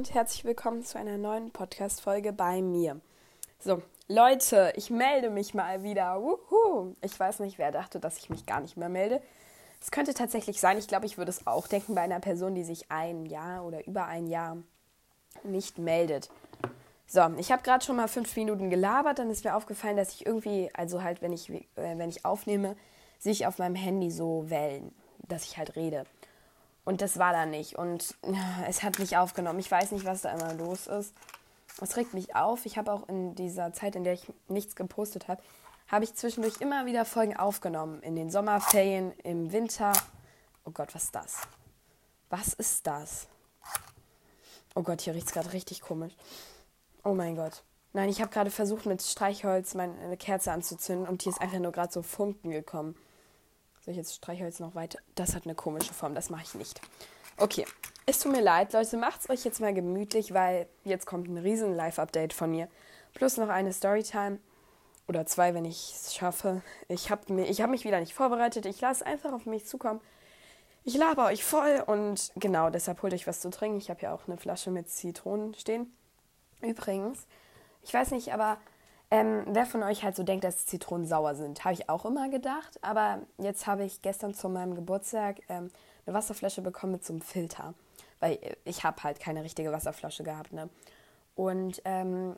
und herzlich willkommen zu einer neuen Podcast-Folge bei mir. So, Leute, ich melde mich mal wieder. Wuhu. Ich weiß nicht, wer dachte, dass ich mich gar nicht mehr melde. Es könnte tatsächlich sein, ich glaube, ich würde es auch denken bei einer Person, die sich ein Jahr oder über ein Jahr nicht meldet. So, ich habe gerade schon mal fünf Minuten gelabert, dann ist mir aufgefallen, dass ich irgendwie, also halt, wenn ich, äh, wenn ich aufnehme, sehe ich auf meinem Handy so Wellen, dass ich halt rede. Und das war da nicht. Und ja, es hat nicht aufgenommen. Ich weiß nicht, was da immer los ist. Es regt mich auf. Ich habe auch in dieser Zeit, in der ich nichts gepostet habe, habe ich zwischendurch immer wieder Folgen aufgenommen. In den Sommerferien, im Winter. Oh Gott, was ist das? Was ist das? Oh Gott, hier riecht es gerade richtig komisch. Oh mein Gott. Nein, ich habe gerade versucht, mit Streichholz meine Kerze anzuzünden und hier ist einfach nur gerade so Funken gekommen. Ich jetzt Streichholz noch weiter? Das hat eine komische Form, das mache ich nicht. Okay, es tut mir leid, Leute, macht es euch jetzt mal gemütlich, weil jetzt kommt ein riesen Live-Update von mir. Plus noch eine Storytime. Oder zwei, wenn ich es schaffe. Ich habe hab mich wieder nicht vorbereitet. Ich lasse einfach auf mich zukommen. Ich laber euch voll und genau, deshalb holt euch was zu trinken. Ich habe ja auch eine Flasche mit Zitronen stehen. Übrigens, ich weiß nicht, aber ähm, wer von euch halt so denkt, dass Zitronen sauer sind, habe ich auch immer gedacht. Aber jetzt habe ich gestern zu meinem Geburtstag ähm, eine Wasserflasche bekommen mit so einem Filter. Weil ich habe halt keine richtige Wasserflasche gehabt. Ne? Und ähm,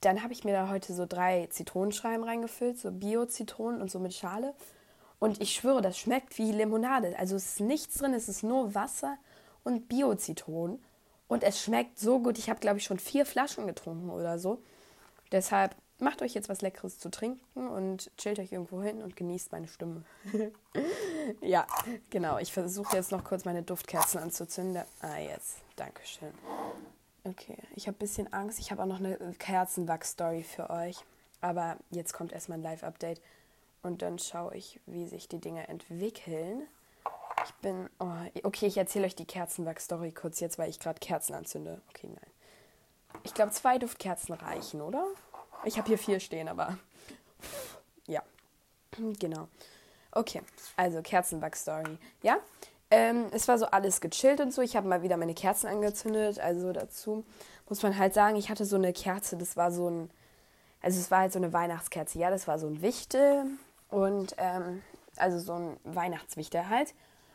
dann habe ich mir da heute so drei Zitronenscheiben reingefüllt, so Bio-Zitronen und so mit Schale. Und ich schwöre, das schmeckt wie Limonade. Also es ist nichts drin, es ist nur Wasser und Bio-Zitronen. Und es schmeckt so gut. Ich habe, glaube ich, schon vier Flaschen getrunken oder so. Deshalb macht euch jetzt was Leckeres zu trinken und chillt euch irgendwo hin und genießt meine Stimme. ja, genau. Ich versuche jetzt noch kurz meine Duftkerzen anzuzünden. Ah, jetzt. Dankeschön. Okay, ich habe ein bisschen Angst. Ich habe auch noch eine Kerzenwachs-Story für euch. Aber jetzt kommt erstmal ein Live-Update. Und dann schaue ich, wie sich die Dinge entwickeln. Ich bin. Oh, okay, ich erzähle euch die Kerzenwachs-Story kurz jetzt, weil ich gerade Kerzen anzünde. Okay, nein. Ich glaube, zwei Duftkerzen reichen, oder? Ich habe hier vier stehen, aber ja, genau. Okay, also Kerzenback-Story. Ja, ähm, es war so alles gechillt und so. Ich habe mal wieder meine Kerzen angezündet. Also dazu muss man halt sagen, ich hatte so eine Kerze, das war so ein, also es war halt so eine Weihnachtskerze. Ja, das war so ein Wichtel und ähm, also so ein Weihnachtswichtel halt.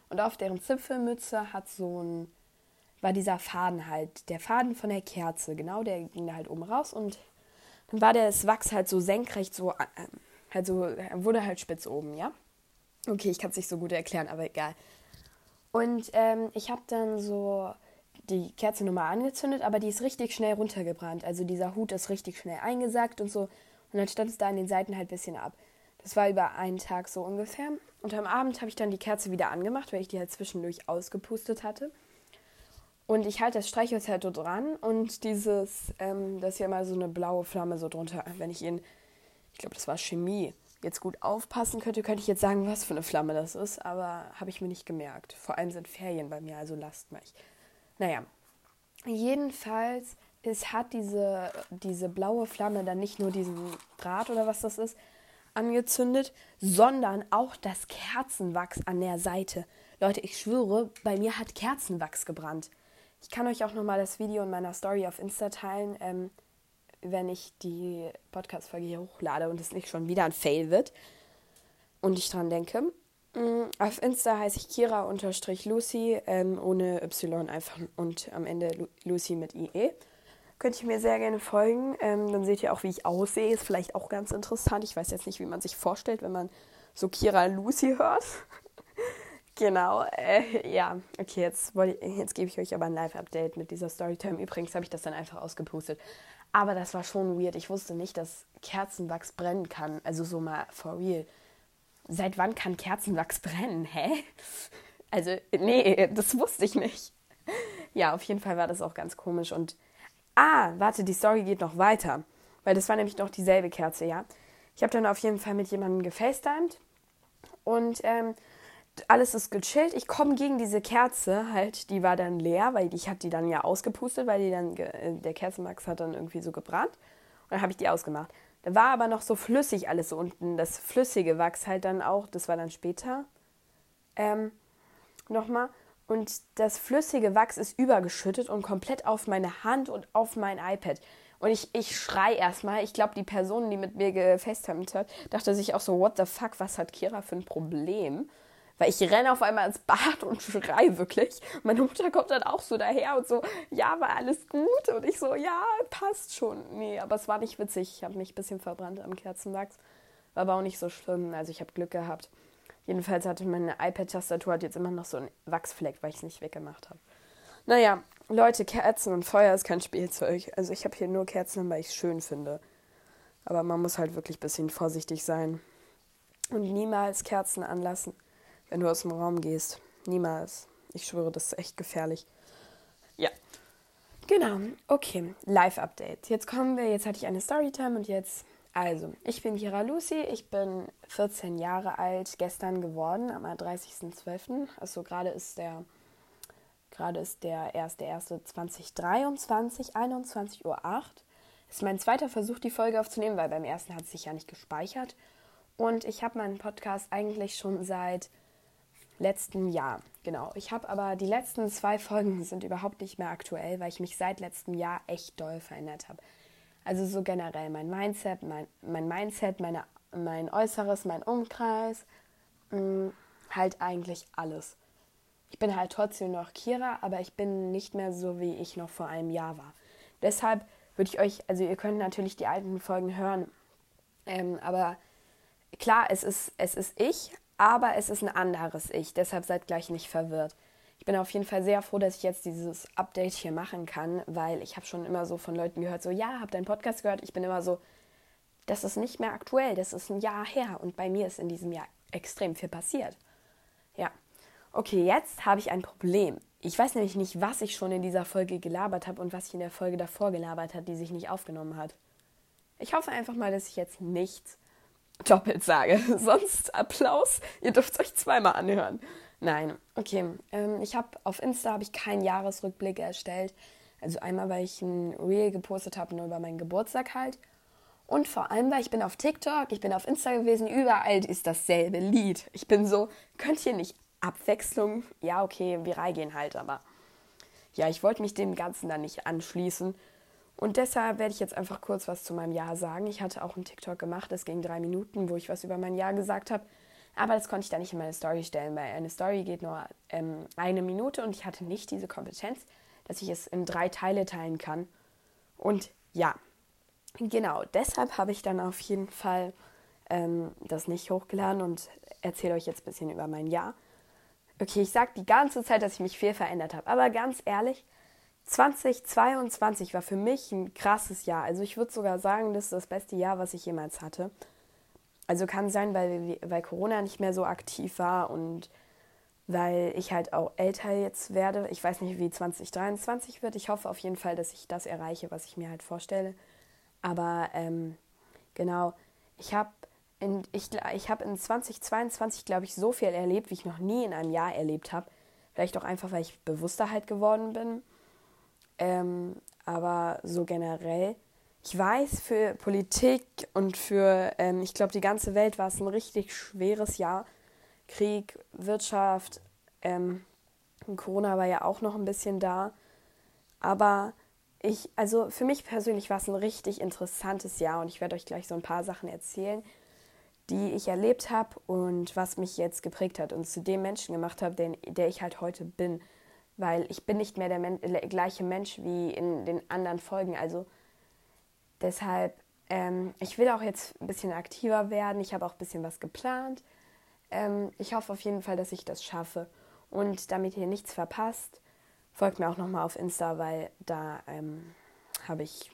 Und auf deren Zipfelmütze hat so ein, war dieser Faden halt, der Faden von der Kerze, genau, der ging da halt oben raus und war das Wachs halt so senkrecht, so, äh, halt so, wurde halt spitz oben, ja. Okay, ich kann es nicht so gut erklären, aber egal. Und ähm, ich habe dann so die Kerze nochmal angezündet, aber die ist richtig schnell runtergebrannt. Also dieser Hut ist richtig schnell eingesackt und so. Und dann stand es da an den Seiten halt ein bisschen ab. Das war über einen Tag so ungefähr. Und am Abend habe ich dann die Kerze wieder angemacht, weil ich die halt zwischendurch ausgepustet hatte. Und ich halte das Streichholz halt so dran und dieses, ähm, das ist ja mal so eine blaue Flamme so drunter. Wenn ich ihn, ich glaube, das war Chemie, jetzt gut aufpassen könnte, könnte ich jetzt sagen, was für eine Flamme das ist, aber habe ich mir nicht gemerkt. Vor allem sind Ferien bei mir, also lasst mich. Naja, jedenfalls es hat diese, diese blaue Flamme dann nicht nur diesen Draht oder was das ist angezündet, sondern auch das Kerzenwachs an der Seite. Leute, ich schwöre, bei mir hat Kerzenwachs gebrannt. Ich kann euch auch nochmal das Video in meiner Story auf Insta teilen, ähm, wenn ich die Podcast-Folge hier hochlade und es nicht schon wieder ein Fail wird und ich dran denke. Mm, auf Insta heiße ich Kira-Lucy, ähm, ohne Y einfach und am Ende Lucy mit IE. Könnt ihr mir sehr gerne folgen. Ähm, dann seht ihr auch, wie ich aussehe. Ist vielleicht auch ganz interessant. Ich weiß jetzt nicht, wie man sich vorstellt, wenn man so Kira Lucy hört. Genau, äh, ja, okay, jetzt, jetzt gebe ich euch aber ein Live-Update mit dieser Storytime. Übrigens habe ich das dann einfach ausgepustet. Aber das war schon weird. Ich wusste nicht, dass Kerzenwachs brennen kann. Also so mal for real. Seit wann kann Kerzenwachs brennen? Hä? Also, nee, das wusste ich nicht. Ja, auf jeden Fall war das auch ganz komisch. Und, ah, warte, die Story geht noch weiter. Weil das war nämlich noch dieselbe Kerze, ja. Ich habe dann auf jeden Fall mit jemandem gefacetimed. Und, ähm, alles ist gechillt. Ich komme gegen diese Kerze halt, die war dann leer, weil ich habe die dann ja ausgepustet, weil die dann äh, der Kerzenwachs hat dann irgendwie so gebrannt. Und dann habe ich die ausgemacht. Da war aber noch so flüssig alles so unten. Das flüssige Wachs halt dann auch, das war dann später. Ähm, nochmal. und das flüssige Wachs ist übergeschüttet und komplett auf meine Hand und auf mein iPad. Und ich, ich schrei erstmal. Ich glaube, die Person, die mit mir gefacetimed hat, dachte sich auch so, what the fuck, was hat Kira für ein Problem? Weil ich renne auf einmal ins Bad und schrei wirklich. Meine Mutter kommt dann auch so daher und so, ja, war alles gut? Und ich so, ja, passt schon. Nee, aber es war nicht witzig. Ich habe mich ein bisschen verbrannt am Kerzenwachs. War aber auch nicht so schlimm. Also ich habe Glück gehabt. Jedenfalls hatte meine iPad-Tastatur jetzt immer noch so einen Wachsfleck, weil ich es nicht weggemacht habe. Naja, Leute, Kerzen und Feuer ist kein Spielzeug. Also ich habe hier nur Kerzen, weil ich es schön finde. Aber man muss halt wirklich ein bisschen vorsichtig sein. Und niemals Kerzen anlassen wenn du aus dem Raum gehst. Niemals. Ich schwöre, das ist echt gefährlich. Ja. Genau. Okay. Live-Update. Jetzt kommen wir. Jetzt hatte ich eine Storytime und jetzt. Also, ich bin Kira Lucy. Ich bin 14 Jahre alt. Gestern geworden, am 30.12. Also, gerade ist der. Gerade ist der 1.1.2023, 21.08 Uhr. Ist mein zweiter Versuch, die Folge aufzunehmen, weil beim ersten hat es sich ja nicht gespeichert. Und ich habe meinen Podcast eigentlich schon seit letzten Jahr. Genau. Ich habe aber die letzten zwei Folgen sind überhaupt nicht mehr aktuell, weil ich mich seit letztem Jahr echt doll verändert habe. Also so generell mein Mindset, mein, mein Mindset, meine, mein Äußeres, mein Umkreis, mh, mm, halt eigentlich alles. Ich bin halt trotzdem noch Kira, aber ich bin nicht mehr so, wie ich noch vor einem Jahr war. Deshalb würde ich euch, also ihr könnt natürlich die alten Folgen hören, ähm, aber klar, es ist, es ist ich, aber es ist ein anderes Ich, deshalb seid gleich nicht verwirrt. Ich bin auf jeden Fall sehr froh, dass ich jetzt dieses Update hier machen kann, weil ich habe schon immer so von Leuten gehört, so ja, habt deinen Podcast gehört. Ich bin immer so, das ist nicht mehr aktuell, das ist ein Jahr her und bei mir ist in diesem Jahr extrem viel passiert. Ja. Okay, jetzt habe ich ein Problem. Ich weiß nämlich nicht, was ich schon in dieser Folge gelabert habe und was ich in der Folge davor gelabert habe, die sich nicht aufgenommen hat. Ich hoffe einfach mal, dass ich jetzt nichts doppelt sage. Sonst Applaus. Ihr dürft es euch zweimal anhören. Nein, okay. Ähm, ich habe auf Insta habe ich keinen Jahresrückblick erstellt. Also einmal, weil ich ein Reel gepostet habe, nur über meinen Geburtstag halt. Und vor allem, weil ich bin auf TikTok, ich bin auf Insta gewesen, überall ist dasselbe Lied. Ich bin so, könnt ihr nicht Abwechslung? Ja, okay, viral gehen halt, aber ja, ich wollte mich dem Ganzen dann nicht anschließen und deshalb werde ich jetzt einfach kurz was zu meinem Jahr sagen. Ich hatte auch einen TikTok gemacht, das ging drei Minuten, wo ich was über mein Jahr gesagt habe. Aber das konnte ich dann nicht in meine Story stellen, weil eine Story geht nur ähm, eine Minute und ich hatte nicht diese Kompetenz, dass ich es in drei Teile teilen kann. Und ja, genau, deshalb habe ich dann auf jeden Fall ähm, das nicht hochgeladen und erzähle euch jetzt ein bisschen über mein Jahr. Okay, ich sage die ganze Zeit, dass ich mich viel verändert habe, aber ganz ehrlich, 2022 war für mich ein krasses Jahr. Also ich würde sogar sagen, das ist das beste Jahr, was ich jemals hatte. Also kann sein, weil, weil Corona nicht mehr so aktiv war und weil ich halt auch älter jetzt werde. Ich weiß nicht, wie 2023 wird. Ich hoffe auf jeden Fall, dass ich das erreiche, was ich mir halt vorstelle. Aber ähm, genau, ich habe in, ich, ich hab in 2022, glaube ich, so viel erlebt, wie ich noch nie in einem Jahr erlebt habe. Vielleicht auch einfach, weil ich bewusster halt geworden bin ähm, aber so generell, ich weiß, für Politik und für, ähm, ich glaube, die ganze Welt war es ein richtig schweres Jahr. Krieg, Wirtschaft, ähm, Corona war ja auch noch ein bisschen da. Aber ich, also für mich persönlich war es ein richtig interessantes Jahr und ich werde euch gleich so ein paar Sachen erzählen, die ich erlebt habe und was mich jetzt geprägt hat und zu dem Menschen gemacht habe, der, der ich halt heute bin weil ich bin nicht mehr der, Men der gleiche Mensch wie in den anderen Folgen. Also deshalb, ähm, ich will auch jetzt ein bisschen aktiver werden. Ich habe auch ein bisschen was geplant. Ähm, ich hoffe auf jeden Fall, dass ich das schaffe. Und damit ihr nichts verpasst, folgt mir auch nochmal auf Insta, weil da ähm, habe ich,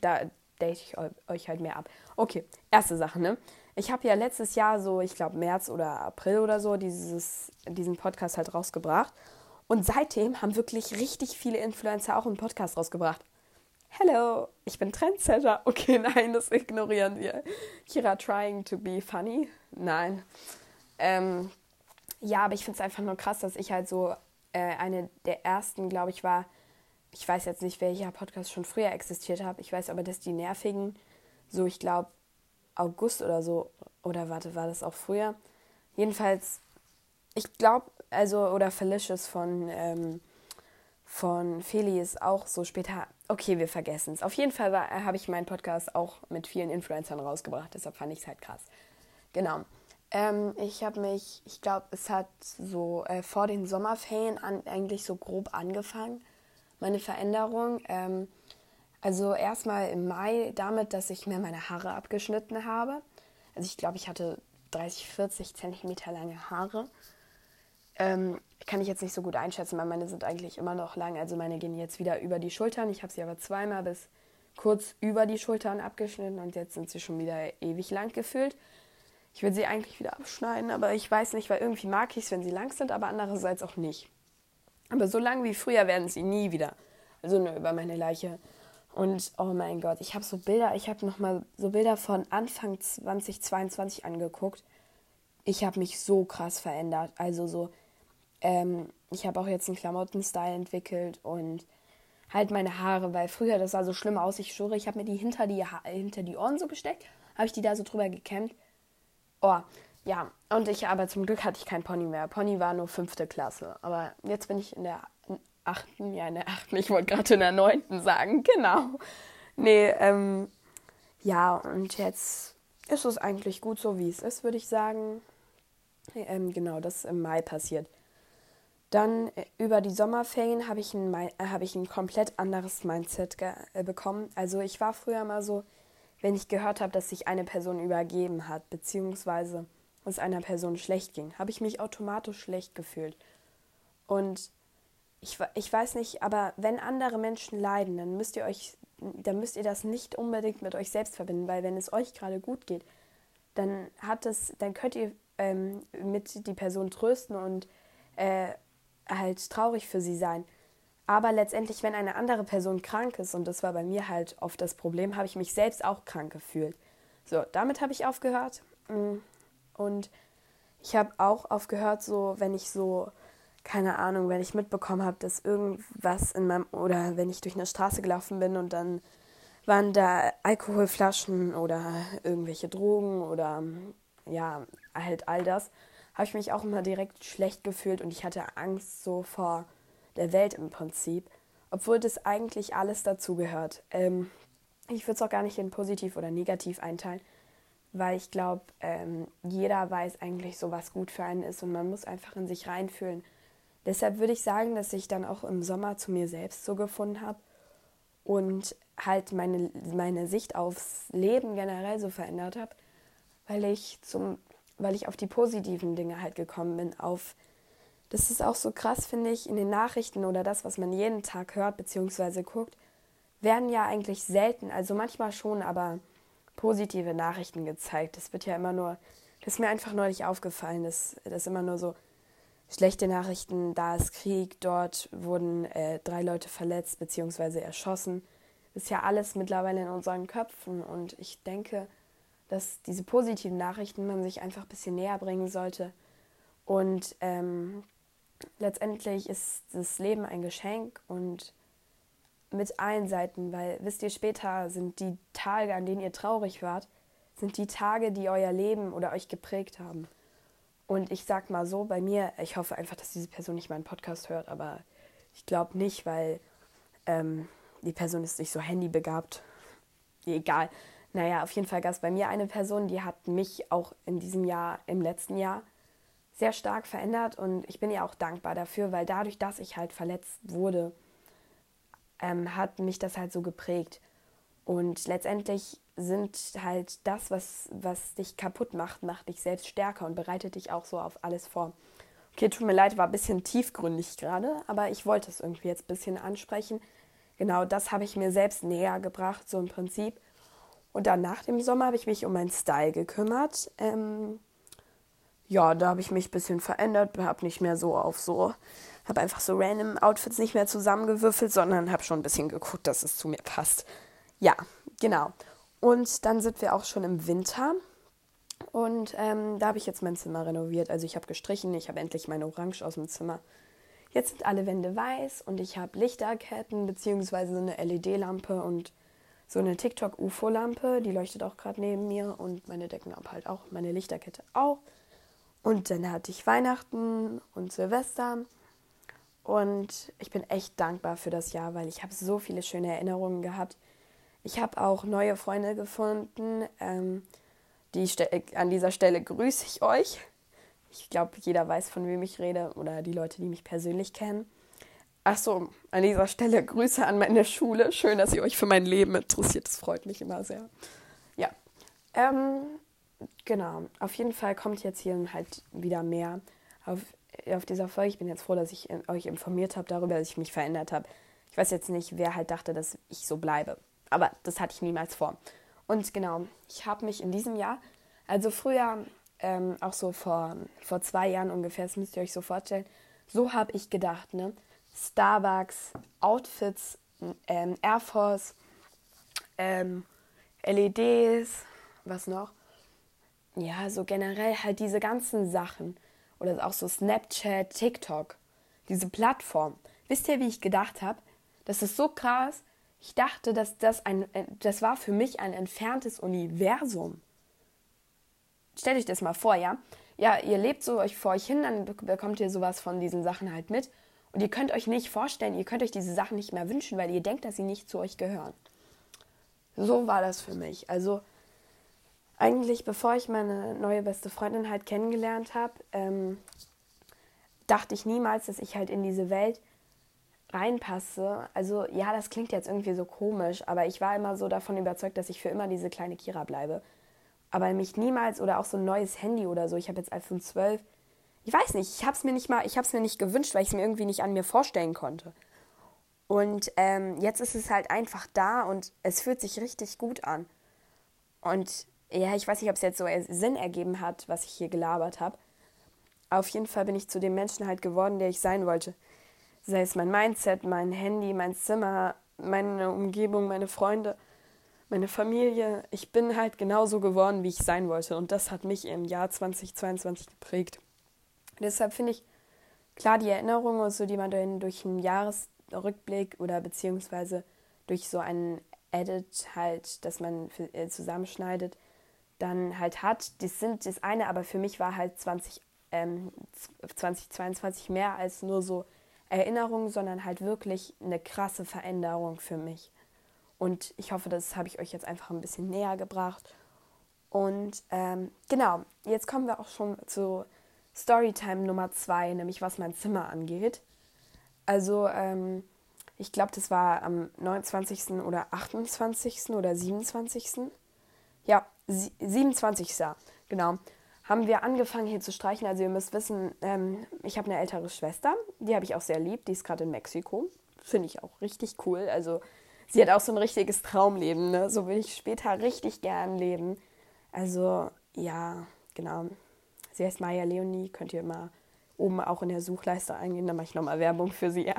da date ich euch halt mehr ab. Okay, erste Sache, ne? Ich habe ja letztes Jahr so, ich glaube März oder April oder so, dieses, diesen Podcast halt rausgebracht. Und seitdem haben wirklich richtig viele Influencer auch einen Podcast rausgebracht. Hello, ich bin Trendsetter. Okay, nein, das ignorieren wir. Kira trying to be funny. Nein. Ähm, ja, aber ich finde es einfach nur krass, dass ich halt so äh, eine der ersten, glaube ich, war. Ich weiß jetzt nicht, welcher Podcast schon früher existiert hat. Ich weiß aber, dass die nervigen, so ich glaube, August oder so, oder warte, war das auch früher? Jedenfalls, ich glaube, also oder Felicious von, ähm, von Feli auch so später. Okay, wir vergessen es. Auf jeden Fall habe ich meinen Podcast auch mit vielen Influencern rausgebracht, deshalb fand ich es halt krass. Genau. Ähm, ich habe mich, ich glaube, es hat so äh, vor den Sommerferien an, eigentlich so grob angefangen, meine Veränderung. Ähm, also erstmal im Mai damit, dass ich mir meine Haare abgeschnitten habe. Also ich glaube, ich hatte 30, 40 Zentimeter lange Haare. Ähm, kann ich jetzt nicht so gut einschätzen, weil meine sind eigentlich immer noch lang. Also meine gehen jetzt wieder über die Schultern. Ich habe sie aber zweimal bis kurz über die Schultern abgeschnitten und jetzt sind sie schon wieder ewig lang gefüllt. Ich will sie eigentlich wieder abschneiden, aber ich weiß nicht, weil irgendwie mag ich es, wenn sie lang sind, aber andererseits auch nicht. Aber so lang wie früher werden sie nie wieder. Also nur über meine Leiche. Und oh mein Gott, ich habe so Bilder, ich habe nochmal so Bilder von Anfang 2022 angeguckt. Ich habe mich so krass verändert. Also so, ähm, ich habe auch jetzt einen Klamottenstyle entwickelt und halt meine Haare, weil früher das sah so schlimm aus. Ich schwöre, ich habe mir die hinter die, ha hinter die Ohren so gesteckt, habe ich die da so drüber gekämmt. Oh, ja, und ich, aber zum Glück hatte ich kein Pony mehr. Pony war nur fünfte Klasse. Aber jetzt bin ich in der achten, ja, in der achten, ich wollte gerade in der neunten sagen, genau. Nee, ähm, ja, und jetzt ist es eigentlich gut so, wie es ist, würde ich sagen. Ähm, genau, das ist im Mai passiert. Dann äh, über die Sommerferien habe ich, ein, äh, hab ich ein komplett anderes Mindset äh, bekommen. Also ich war früher mal so, wenn ich gehört habe, dass sich eine Person übergeben hat, beziehungsweise es einer Person schlecht ging, habe ich mich automatisch schlecht gefühlt. Und ich, ich weiß nicht, aber wenn andere Menschen leiden, dann müsst ihr euch, dann müsst ihr das nicht unbedingt mit euch selbst verbinden, weil wenn es euch gerade gut geht, dann hat es, dann könnt ihr ähm, mit die Person trösten und äh, halt traurig für sie sein. Aber letztendlich, wenn eine andere Person krank ist, und das war bei mir halt oft das Problem, habe ich mich selbst auch krank gefühlt. So, damit habe ich aufgehört. Mm, und ich habe auch aufgehört, so, wenn ich so keine Ahnung, wenn ich mitbekommen habe, dass irgendwas in meinem, oder wenn ich durch eine Straße gelaufen bin und dann waren da Alkoholflaschen oder irgendwelche Drogen oder ja, halt all das, habe ich mich auch immer direkt schlecht gefühlt und ich hatte Angst so vor der Welt im Prinzip, obwohl das eigentlich alles dazugehört. Ähm, ich würde es auch gar nicht in positiv oder negativ einteilen, weil ich glaube, ähm, jeder weiß eigentlich so, was gut für einen ist und man muss einfach in sich reinfühlen Deshalb würde ich sagen, dass ich dann auch im Sommer zu mir selbst so gefunden habe und halt meine, meine Sicht aufs Leben generell so verändert habe, weil ich zum, weil ich auf die positiven Dinge halt gekommen bin, auf das ist auch so krass, finde ich, in den Nachrichten oder das, was man jeden Tag hört bzw. guckt, werden ja eigentlich selten, also manchmal schon, aber positive Nachrichten gezeigt. Das wird ja immer nur, das ist mir einfach neulich aufgefallen, dass das immer nur so Schlechte Nachrichten, da ist Krieg, dort wurden äh, drei Leute verletzt bzw. erschossen. Das ist ja alles mittlerweile in unseren Köpfen und ich denke, dass diese positiven Nachrichten man sich einfach ein bisschen näher bringen sollte. Und ähm, letztendlich ist das Leben ein Geschenk und mit allen Seiten, weil wisst ihr, später sind die Tage, an denen ihr traurig wart, sind die Tage, die euer Leben oder euch geprägt haben. Und ich sag mal so, bei mir, ich hoffe einfach, dass diese Person nicht meinen Podcast hört, aber ich glaube nicht, weil ähm, die Person ist nicht so handybegabt. Egal. Naja, auf jeden Fall gab es bei mir eine Person, die hat mich auch in diesem Jahr, im letzten Jahr, sehr stark verändert und ich bin ihr auch dankbar dafür, weil dadurch, dass ich halt verletzt wurde, ähm, hat mich das halt so geprägt. Und letztendlich sind halt das, was, was dich kaputt macht, macht dich selbst stärker und bereitet dich auch so auf alles vor. Okay, tut mir leid, war ein bisschen tiefgründig gerade, aber ich wollte es irgendwie jetzt ein bisschen ansprechen. Genau das habe ich mir selbst näher gebracht, so im Prinzip. Und dann nach dem Sommer habe ich mich um meinen Style gekümmert. Ähm, ja, da habe ich mich ein bisschen verändert, habe nicht mehr so auf so, habe einfach so random Outfits nicht mehr zusammengewürfelt, sondern habe schon ein bisschen geguckt, dass es zu mir passt. Ja, genau. Und dann sind wir auch schon im Winter. Und ähm, da habe ich jetzt mein Zimmer renoviert. Also ich habe gestrichen, ich habe endlich meine Orange aus dem Zimmer. Jetzt sind alle Wände weiß und ich habe Lichterketten bzw. eine LED-Lampe und so eine TikTok-UFO-Lampe, die leuchtet auch gerade neben mir und meine Deckenlampe halt auch, meine Lichterkette auch. Und dann hatte ich Weihnachten und Silvester. Und ich bin echt dankbar für das Jahr, weil ich habe so viele schöne Erinnerungen gehabt. Ich habe auch neue Freunde gefunden. Ähm, die an dieser Stelle grüße ich euch. Ich glaube, jeder weiß, von wem ich rede oder die Leute, die mich persönlich kennen. Achso, an dieser Stelle Grüße an meine Schule. Schön, dass ihr euch für mein Leben interessiert. Das freut mich immer sehr. Ja, ähm, genau. Auf jeden Fall kommt jetzt hier halt wieder mehr auf, auf dieser Folge. Ich bin jetzt froh, dass ich euch informiert habe darüber, dass ich mich verändert habe. Ich weiß jetzt nicht, wer halt dachte, dass ich so bleibe. Aber das hatte ich niemals vor. Und genau, ich habe mich in diesem Jahr, also früher, ähm, auch so vor, vor zwei Jahren ungefähr, das müsst ihr euch so vorstellen, so habe ich gedacht, ne? Starbucks, Outfits, ähm, Air Force, ähm, LEDs, was noch? Ja, so generell halt diese ganzen Sachen. Oder auch so Snapchat, TikTok, diese Plattform. Wisst ihr, wie ich gedacht habe? Das ist so krass. Ich dachte, dass das ein, äh, das war für mich ein entferntes Universum. Stellt euch das mal vor, ja? Ja, ihr lebt so euch vor euch hin, dann bekommt ihr sowas von diesen Sachen halt mit. Und ihr könnt euch nicht vorstellen, ihr könnt euch diese Sachen nicht mehr wünschen, weil ihr denkt, dass sie nicht zu euch gehören. So war das für mich. Also eigentlich, bevor ich meine neue beste Freundin halt kennengelernt habe, ähm, dachte ich niemals, dass ich halt in diese Welt reinpasse. Also ja, das klingt jetzt irgendwie so komisch, aber ich war immer so davon überzeugt, dass ich für immer diese kleine Kira bleibe. Aber mich niemals oder auch so ein neues Handy oder so. Ich habe jetzt iPhone 12 ich weiß nicht, ich habe es mir nicht mal, ich habe es mir nicht gewünscht, weil ich es mir irgendwie nicht an mir vorstellen konnte. Und ähm, jetzt ist es halt einfach da und es fühlt sich richtig gut an. Und ja, ich weiß nicht, ob es jetzt so Sinn ergeben hat, was ich hier gelabert habe. Auf jeden Fall bin ich zu dem Menschen halt geworden, der ich sein wollte. Sei es mein Mindset, mein Handy, mein Zimmer, meine Umgebung, meine Freunde, meine Familie. Ich bin halt genauso geworden, wie ich sein wollte. Und das hat mich im Jahr 2022 geprägt. Deshalb finde ich, klar, die Erinnerungen, so, die man dann durch einen Jahresrückblick oder beziehungsweise durch so einen Edit halt, dass man äh, zusammenschneidet, dann halt hat, das sind das eine, aber für mich war halt 20, ähm, 2022 mehr als nur so Erinnerungen, sondern halt wirklich eine krasse Veränderung für mich. Und ich hoffe, das habe ich euch jetzt einfach ein bisschen näher gebracht. Und ähm, genau, jetzt kommen wir auch schon zu Storytime Nummer zwei, nämlich was mein Zimmer angeht. Also, ähm, ich glaube, das war am 29. oder 28. oder 27. Ja, 27. Genau. Haben wir angefangen hier zu streichen. Also ihr müsst wissen, ähm, ich habe eine ältere Schwester, die habe ich auch sehr lieb, die ist gerade in Mexiko. Finde ich auch richtig cool. Also sie hat auch so ein richtiges Traumleben, ne? So will ich später richtig gern leben. Also ja, genau. Sie heißt Maya Leonie, könnt ihr mal oben auch in der Suchleiste eingehen, dann mache ich nochmal Werbung für sie.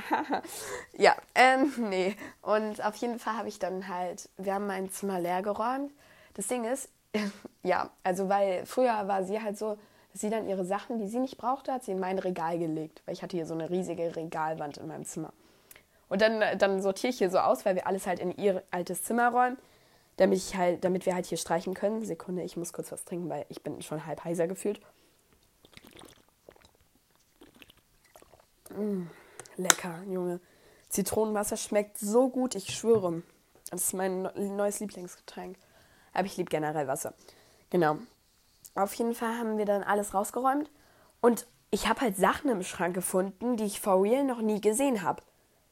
ja, ähm, nee. Und auf jeden Fall habe ich dann halt, wir haben mein Zimmer leer geräumt. Das Ding ist, ja, also weil früher war sie halt so, dass sie dann ihre Sachen, die sie nicht brauchte, hat sie in mein Regal gelegt, weil ich hatte hier so eine riesige Regalwand in meinem Zimmer. Und dann, dann sortiere ich hier so aus, weil wir alles halt in ihr altes Zimmer räumen, damit ich halt, damit wir halt hier streichen können. Sekunde, ich muss kurz was trinken, weil ich bin schon halb heiser gefühlt. Mm, lecker, Junge. Zitronenwasser schmeckt so gut, ich schwöre. Das ist mein neues Lieblingsgetränk. Aber ich liebe generell Wasser. Genau. Auf jeden Fall haben wir dann alles rausgeräumt. Und ich habe halt Sachen im Schrank gefunden, die ich for real noch nie gesehen habe.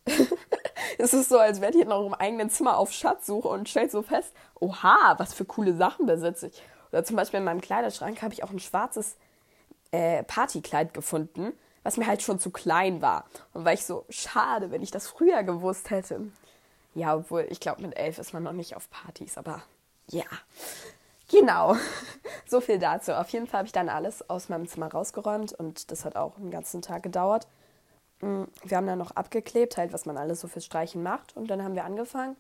es ist so, als wärt ihr noch im eigenen Zimmer auf Schatzsuche und stellt so fest, oha, was für coole Sachen besitze ich. Oder zum Beispiel in meinem Kleiderschrank habe ich auch ein schwarzes äh, Partykleid gefunden was mir halt schon zu klein war. Und weil ich so, schade, wenn ich das früher gewusst hätte. Ja, obwohl, ich glaube, mit elf ist man noch nicht auf Partys, aber ja. Genau. so viel dazu. Auf jeden Fall habe ich dann alles aus meinem Zimmer rausgeräumt und das hat auch einen ganzen Tag gedauert. Mm, wir haben dann noch abgeklebt, halt, was man alles so fürs Streichen macht. Und dann haben wir angefangen.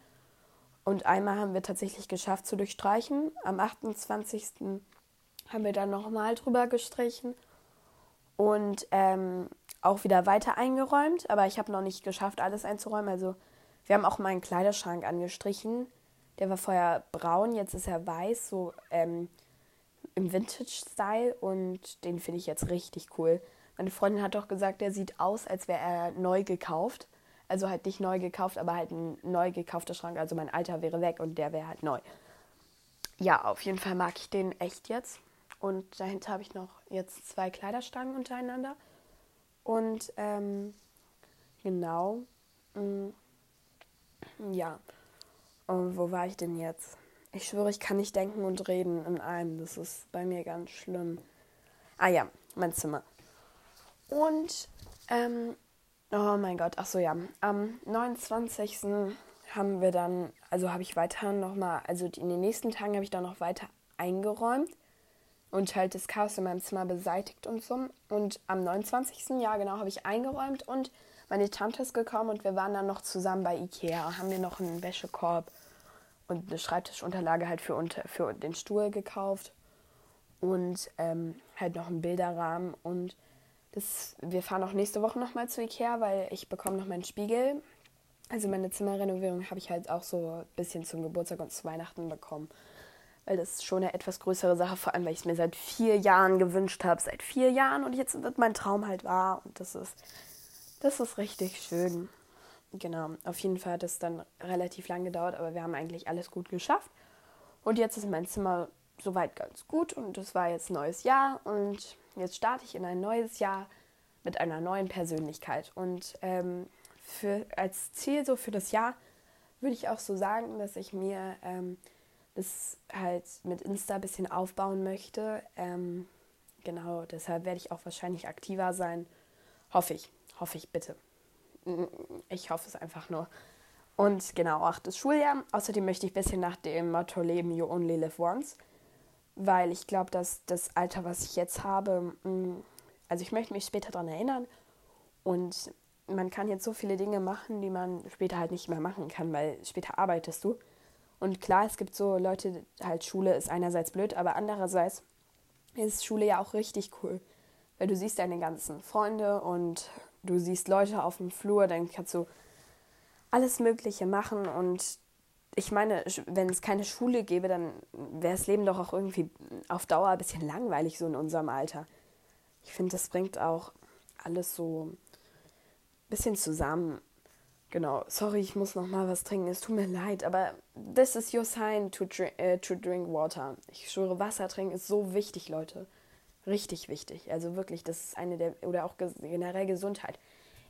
Und einmal haben wir tatsächlich geschafft zu durchstreichen. Am 28. haben wir dann nochmal drüber gestrichen und ähm, auch wieder weiter eingeräumt, aber ich habe noch nicht geschafft, alles einzuräumen. Also wir haben auch meinen Kleiderschrank angestrichen. Der war vorher braun, jetzt ist er weiß, so ähm, im Vintage-Style und den finde ich jetzt richtig cool. Meine Freundin hat doch gesagt, der sieht aus, als wäre er neu gekauft. Also halt nicht neu gekauft, aber halt ein neu gekaufter Schrank. Also mein alter wäre weg und der wäre halt neu. Ja, auf jeden Fall mag ich den echt jetzt. Und dahinter habe ich noch jetzt zwei Kleiderstangen untereinander. Und ähm, genau. Mh, mm, ja. Und wo war ich denn jetzt? Ich schwöre, ich kann nicht denken und reden in einem. Das ist bei mir ganz schlimm. Ah ja, mein Zimmer. Und, ähm, oh mein Gott, ach so ja, am 29. haben wir dann, also habe ich weiter nochmal, also in den nächsten Tagen habe ich dann noch weiter eingeräumt und halt das Chaos in meinem Zimmer beseitigt und so. Und am 29. Jahr genau habe ich eingeräumt und meine Tante ist gekommen und wir waren dann noch zusammen bei Ikea, haben mir noch einen Wäschekorb und eine Schreibtischunterlage halt für, unter, für den Stuhl gekauft und ähm, halt noch einen Bilderrahmen und das, wir fahren auch nächste Woche nochmal zu Ikea, weil ich bekomme noch meinen Spiegel. Also meine Zimmerrenovierung habe ich halt auch so ein bisschen zum Geburtstag und zu Weihnachten bekommen. Weil das ist schon eine etwas größere Sache, vor allem weil ich es mir seit vier Jahren gewünscht habe. Seit vier Jahren und jetzt wird mein Traum halt wahr. Und das ist, das ist richtig schön. Genau, auf jeden Fall hat es dann relativ lang gedauert, aber wir haben eigentlich alles gut geschafft. Und jetzt ist mein Zimmer soweit ganz gut und es war jetzt neues Jahr und jetzt starte ich in ein neues Jahr mit einer neuen Persönlichkeit. Und ähm, für, als Ziel so für das Jahr würde ich auch so sagen, dass ich mir ähm, das halt mit Insta ein bisschen aufbauen möchte. Ähm, genau, deshalb werde ich auch wahrscheinlich aktiver sein. Hoffe ich, hoffe ich bitte. Ich hoffe es einfach nur. Und genau, achtes Schuljahr. Außerdem möchte ich ein bisschen nach dem Motto leben, You Only Live Once weil ich glaube, dass das Alter, was ich jetzt habe, mm, also ich möchte mich später daran erinnern und man kann jetzt so viele Dinge machen, die man später halt nicht mehr machen kann, weil später arbeitest du. Und klar, es gibt so Leute, halt Schule ist einerseits blöd, aber andererseits ist Schule ja auch richtig cool. Weil du siehst deine ganzen Freunde und du siehst Leute auf dem Flur, dann kannst du alles Mögliche machen und ich meine, wenn es keine Schule gäbe, dann wäre das Leben doch auch irgendwie auf Dauer ein bisschen langweilig, so in unserem Alter. Ich finde, das bringt auch alles so ein bisschen zusammen. Genau, sorry, ich muss noch mal was trinken. Es tut mir leid, aber this is your sign to drink, uh, to drink water. Ich schwöre, Wasser trinken ist so wichtig, Leute. Richtig wichtig. Also wirklich, das ist eine der, oder auch generell Gesundheit.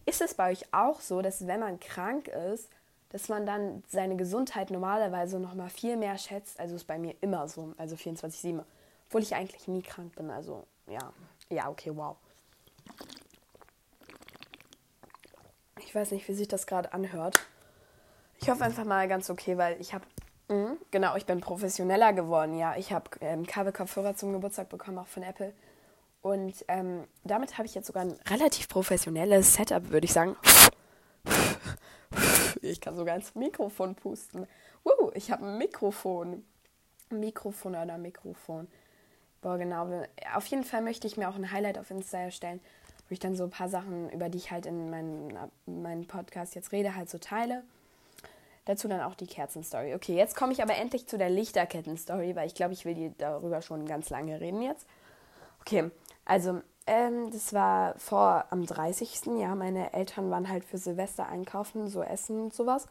Ist es bei euch auch so, dass wenn man krank ist, dass man dann seine Gesundheit normalerweise noch mal viel mehr schätzt. Also ist bei mir immer so, also 24/7, obwohl ich eigentlich nie krank bin. Also ja, ja, okay, wow. Weiß nicht, wie sich das gerade anhört. Ich hoffe einfach mal ganz okay, weil ich habe mhm, genau, ich bin professioneller geworden. Ja, ich habe ähm, Kabelkopfhörer zum Geburtstag bekommen, auch von Apple. Und ähm, damit habe ich jetzt sogar ein relativ professionelles Setup, würde ich sagen. Ich kann sogar ins Mikrofon pusten. Uh, ich habe ein Mikrofon. Mikrofon oder Mikrofon. Boah, genau. Auf jeden Fall möchte ich mir auch ein Highlight auf Insta erstellen, wo ich dann so ein paar Sachen, über die ich halt in meinem mein Podcast jetzt rede, halt so teile. Dazu dann auch die Kerzenstory. Okay, jetzt komme ich aber endlich zu der Lichterketten-Story, weil ich glaube, ich will die darüber schon ganz lange reden jetzt. Okay, also ähm, das war vor am 30. Ja, meine Eltern waren halt für Silvester einkaufen, so Essen und sowas.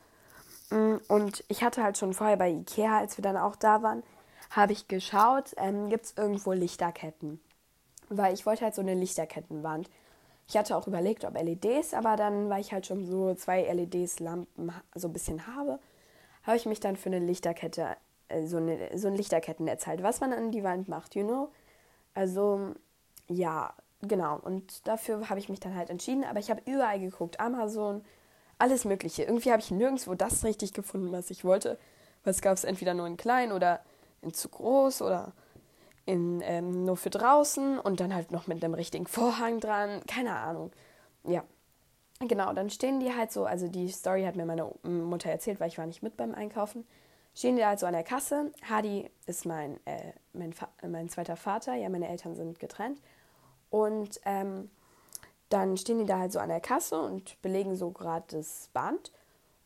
Mm, und ich hatte halt schon vorher bei Ikea, als wir dann auch da waren, habe ich geschaut, ähm, gibt es irgendwo Lichterketten. Weil ich wollte halt so eine Lichterkettenwand. Ich hatte auch überlegt, ob LEDs, aber dann, weil ich halt schon so zwei LEDs Lampen so ein bisschen habe, habe ich mich dann für eine Lichterkette, äh, so, eine, so ein Lichterkettennetz halt, was man an die Wand macht, you know? Also, ja, genau, und dafür habe ich mich dann halt entschieden. Aber ich habe überall geguckt, Amazon, alles Mögliche. Irgendwie habe ich nirgendwo das richtig gefunden, was ich wollte. Es gab es entweder nur in klein oder in zu groß oder in ähm, nur für draußen und dann halt noch mit einem richtigen Vorhang dran. Keine Ahnung. Ja. Genau, dann stehen die halt so, also die Story hat mir meine Mutter erzählt, weil ich war nicht mit beim Einkaufen. Stehen die halt so an der Kasse. Hadi ist mein, äh, mein, mein zweiter Vater. Ja, meine Eltern sind getrennt. Und ähm, dann stehen die da halt so an der Kasse und belegen so gerade das Band.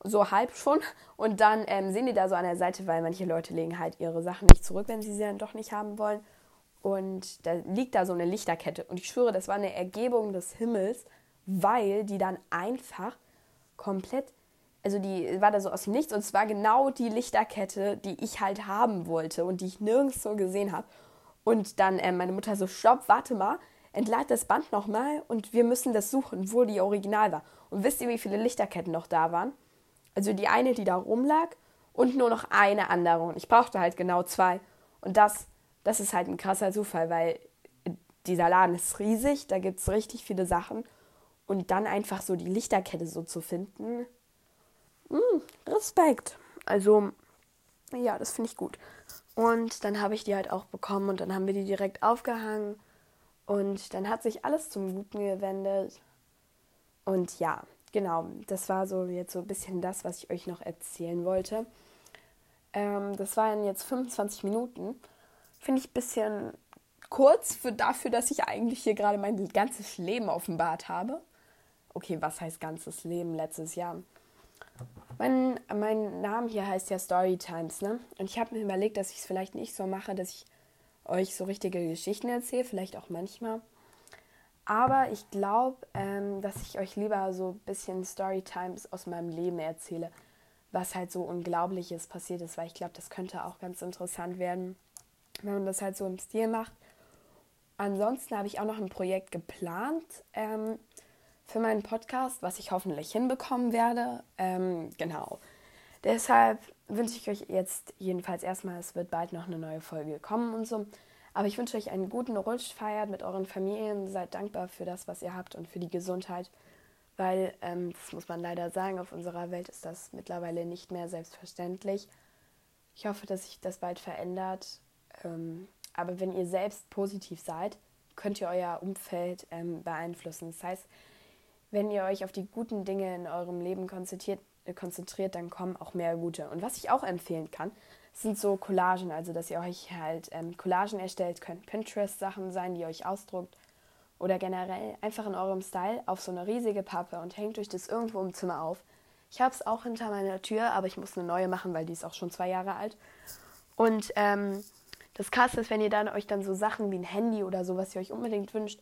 So halb schon. Und dann ähm, sehen die da so an der Seite, weil manche Leute legen halt ihre Sachen nicht zurück, wenn sie sie dann doch nicht haben wollen. Und da liegt da so eine Lichterkette. Und ich schwöre, das war eine Ergebung des Himmels, weil die dann einfach komplett, also die war da so aus dem Nichts und es war genau die Lichterkette, die ich halt haben wollte und die ich nirgends so gesehen habe. Und dann äh, meine Mutter so, stopp, warte mal, entlad das Band nochmal und wir müssen das suchen, wo die Original war. Und wisst ihr, wie viele Lichterketten noch da waren? Also die eine, die da rumlag und nur noch eine andere. Und ich brauchte halt genau zwei. Und das, das ist halt ein krasser Zufall, weil dieser Laden ist riesig, da gibt es richtig viele Sachen. Und dann einfach so die Lichterkette so zu finden, mh, hm, Respekt. Also, ja, das finde ich gut. Und dann habe ich die halt auch bekommen und dann haben wir die direkt aufgehangen. Und dann hat sich alles zum Guten gewendet. Und ja, genau, das war so jetzt so ein bisschen das, was ich euch noch erzählen wollte. Ähm, das waren jetzt 25 Minuten. Finde ich ein bisschen kurz für dafür, dass ich eigentlich hier gerade mein ganzes Leben offenbart habe. Okay, was heißt ganzes Leben letztes Jahr? Mein, mein Name hier heißt ja Storytimes, ne? Und ich habe mir überlegt, dass ich es vielleicht nicht so mache, dass ich euch so richtige Geschichten erzähle, vielleicht auch manchmal. Aber ich glaube, ähm, dass ich euch lieber so ein bisschen Storytimes aus meinem Leben erzähle, was halt so Unglaubliches passiert ist, weil ich glaube, das könnte auch ganz interessant werden, wenn man das halt so im Stil macht. Ansonsten habe ich auch noch ein Projekt geplant ähm, für meinen Podcast, was ich hoffentlich hinbekommen werde. Ähm, genau. Deshalb wünsche ich euch jetzt jedenfalls erstmal, es wird bald noch eine neue Folge kommen und so. Aber ich wünsche euch einen guten Rutsch, feiert mit euren Familien, seid dankbar für das, was ihr habt und für die Gesundheit, weil, ähm, das muss man leider sagen, auf unserer Welt ist das mittlerweile nicht mehr selbstverständlich. Ich hoffe, dass sich das bald verändert. Ähm, aber wenn ihr selbst positiv seid, könnt ihr euer Umfeld ähm, beeinflussen. Das heißt, wenn ihr euch auf die guten Dinge in eurem Leben konzentriert, äh, konzentriert, dann kommen auch mehr gute. Und was ich auch empfehlen kann, sind so Collagen, also dass ihr euch halt ähm, Collagen erstellt könnt, Pinterest-Sachen sein, die ihr euch ausdruckt oder generell einfach in eurem Style auf so eine riesige Pappe und hängt euch das irgendwo im Zimmer auf. Ich habe es auch hinter meiner Tür, aber ich muss eine neue machen, weil die ist auch schon zwei Jahre alt. Und ähm, das Krasse ist, wenn ihr dann euch dann so Sachen wie ein Handy oder so, was ihr euch unbedingt wünscht,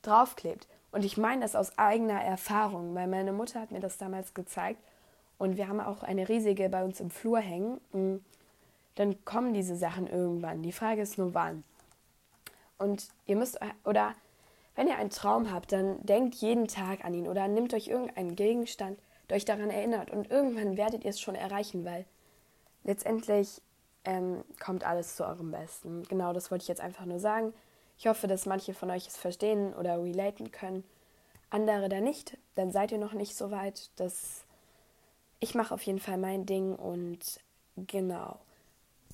draufklebt. Und ich meine das aus eigener Erfahrung, weil meine Mutter hat mir das damals gezeigt und wir haben auch eine riesige bei uns im Flur hängen. Dann kommen diese Sachen irgendwann. Die Frage ist nur wann. Und ihr müsst, oder wenn ihr einen Traum habt, dann denkt jeden Tag an ihn oder nehmt euch irgendeinen Gegenstand, der euch daran erinnert. Und irgendwann werdet ihr es schon erreichen, weil letztendlich ähm, kommt alles zu eurem Besten. Genau das wollte ich jetzt einfach nur sagen. Ich hoffe, dass manche von euch es verstehen oder relaten können. Andere da nicht, dann seid ihr noch nicht so weit. dass ich mache auf jeden Fall mein Ding und genau.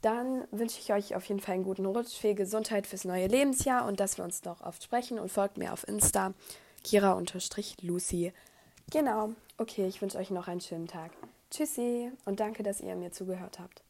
Dann wünsche ich euch auf jeden Fall einen guten Rutsch, viel Gesundheit fürs neue Lebensjahr und dass wir uns noch oft sprechen und folgt mir auf Insta, Kira-Lucy. Genau, okay, ich wünsche euch noch einen schönen Tag. Tschüssi und danke, dass ihr mir zugehört habt.